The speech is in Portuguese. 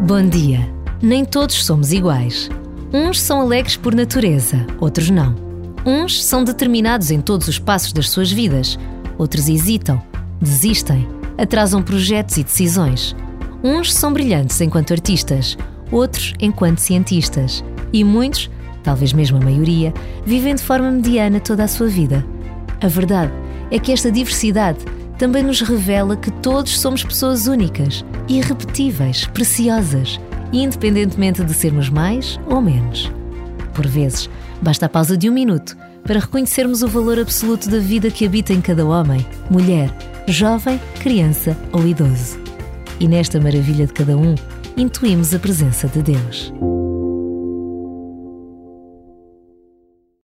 Bom dia. Nem todos somos iguais. Uns são alegres por natureza, outros não. Uns são determinados em todos os passos das suas vidas, outros hesitam, desistem, atrasam projetos e decisões. Uns são brilhantes enquanto artistas, outros enquanto cientistas, e muitos, talvez mesmo a maioria, vivem de forma mediana toda a sua vida. A verdade é que esta diversidade também nos revela que todos somos pessoas únicas, irrepetíveis, preciosas, independentemente de sermos mais ou menos. Por vezes, basta a pausa de um minuto para reconhecermos o valor absoluto da vida que habita em cada homem, mulher, jovem, criança ou idoso. E nesta maravilha de cada um, intuímos a presença de Deus.